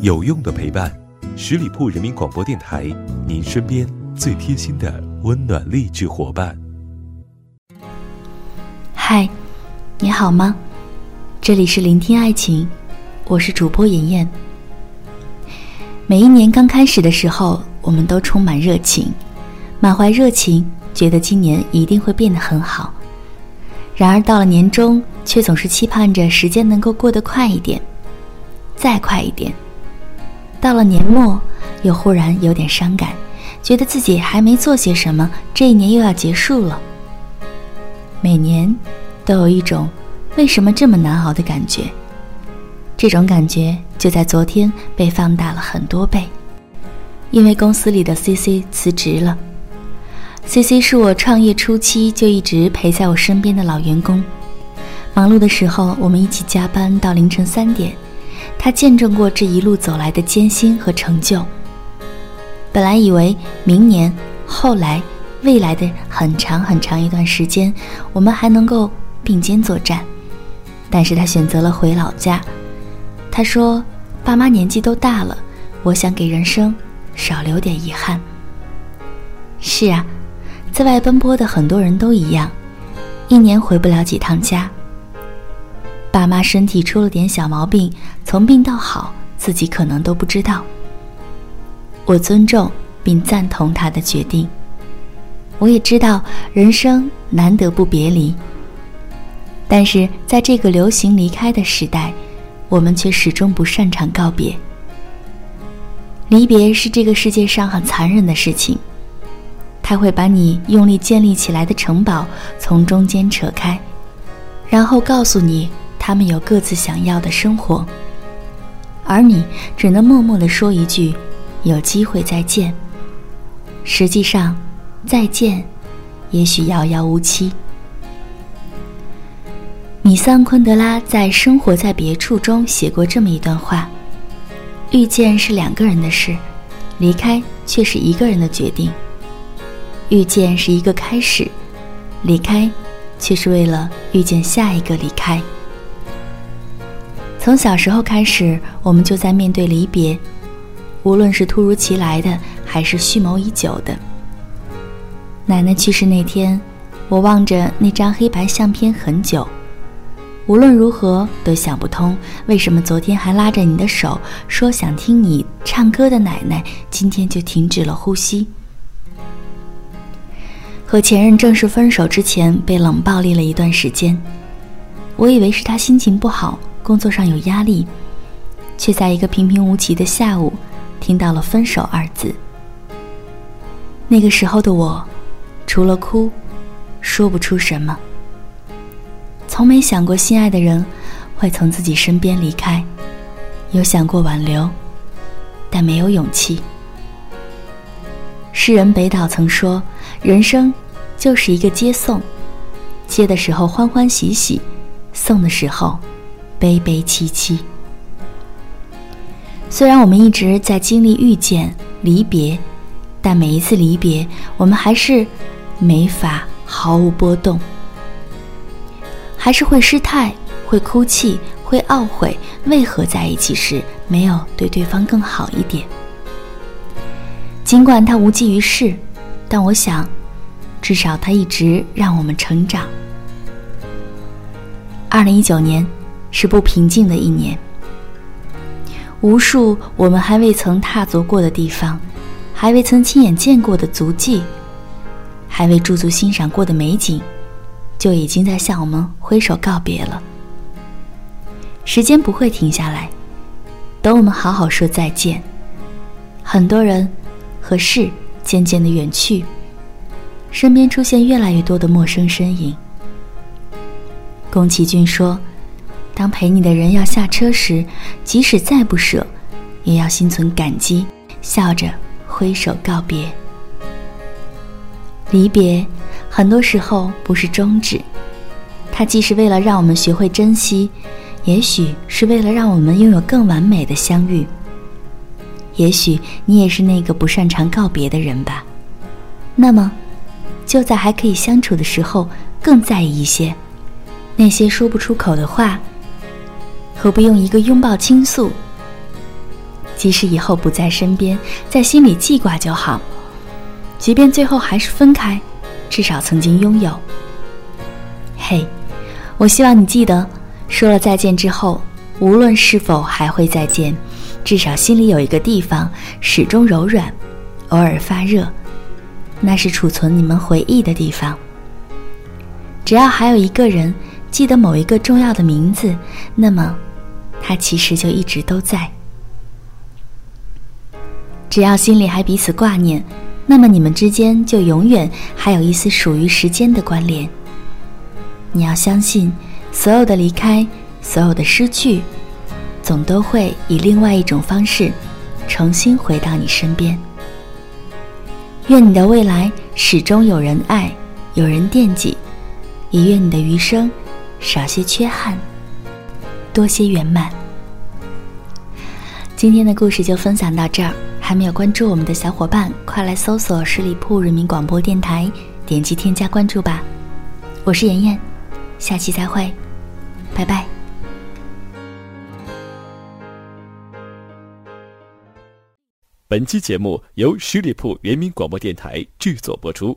有用的陪伴，十里铺人民广播电台，您身边最贴心的温暖励志伙伴。嗨，你好吗？这里是聆听爱情，我是主播妍妍。每一年刚开始的时候，我们都充满热情，满怀热情，觉得今年一定会变得很好。然而到了年终，却总是期盼着时间能够过得快一点，再快一点。到了年末，又忽然有点伤感，觉得自己还没做些什么，这一年又要结束了。每年都有一种为什么这么难熬的感觉，这种感觉就在昨天被放大了很多倍，因为公司里的 C C 辞职了。C C 是我创业初期就一直陪在我身边的老员工，忙碌的时候我们一起加班到凌晨三点。他见证过这一路走来的艰辛和成就。本来以为明年、后来、未来的很长很长一段时间，我们还能够并肩作战，但是他选择了回老家。他说：“爸妈年纪都大了，我想给人生少留点遗憾。”是啊，在外奔波的很多人都一样，一年回不了几趟家。爸妈身体出了点小毛病，从病到好，自己可能都不知道。我尊重并赞同他的决定。我也知道人生难得不别离，但是在这个流行离开的时代，我们却始终不擅长告别。离别是这个世界上很残忍的事情，它会把你用力建立起来的城堡从中间扯开，然后告诉你。他们有各自想要的生活，而你只能默默地说一句：“有机会再见。”实际上，再见，也许遥遥无期。米桑昆德拉在《生活在别处》中写过这么一段话：“遇见是两个人的事，离开却是一个人的决定。遇见是一个开始，离开，却是为了遇见下一个离开。”从小时候开始，我们就在面对离别，无论是突如其来的，还是蓄谋已久的。奶奶去世那天，我望着那张黑白相片很久，无论如何都想不通，为什么昨天还拉着你的手说想听你唱歌的奶奶，今天就停止了呼吸。和前任正式分手之前，被冷暴力了一段时间，我以为是他心情不好。工作上有压力，却在一个平平无奇的下午，听到了“分手”二字。那个时候的我，除了哭，说不出什么。从没想过心爱的人会从自己身边离开，有想过挽留，但没有勇气。诗人北岛曾说：“人生就是一个接送，接的时候欢欢喜喜，送的时候。”悲悲戚戚。虽然我们一直在经历遇见、离别，但每一次离别，我们还是没法毫无波动，还是会失态、会哭泣、会懊悔，为何在一起时没有对对方更好一点？尽管他无济于事，但我想，至少他一直让我们成长。二零一九年。是不平静的一年，无数我们还未曾踏足过的地方，还未曾亲眼见过的足迹，还未驻足欣赏过的美景，就已经在向我们挥手告别了。时间不会停下来，等我们好好说再见。很多人和事渐渐的远去，身边出现越来越多的陌生身影。宫崎骏说。当陪你的人要下车时，即使再不舍，也要心存感激，笑着挥手告别。离别，很多时候不是终止，它既是为了让我们学会珍惜，也许是为了让我们拥有更完美的相遇。也许你也是那个不擅长告别的人吧？那么，就在还可以相处的时候，更在意一些那些说不出口的话。何不用一个拥抱倾诉？即使以后不在身边，在心里记挂就好。即便最后还是分开，至少曾经拥有。嘿，我希望你记得，说了再见之后，无论是否还会再见，至少心里有一个地方始终柔软，偶尔发热，那是储存你们回忆的地方。只要还有一个人记得某一个重要的名字，那么他其实就一直都在。只要心里还彼此挂念，那么你们之间就永远还有一丝属于时间的关联。你要相信，所有的离开，所有的失去，总都会以另外一种方式，重新回到你身边。愿你的未来始终有人爱，有人惦记，也愿你的余生少些缺憾，多些圆满。今天的故事就分享到这儿，还没有关注我们的小伙伴，快来搜索十里铺人民广播电台，点击添加关注吧。我是妍妍。下期再会，拜拜。本期节目由十里铺人民广播电台制作播出。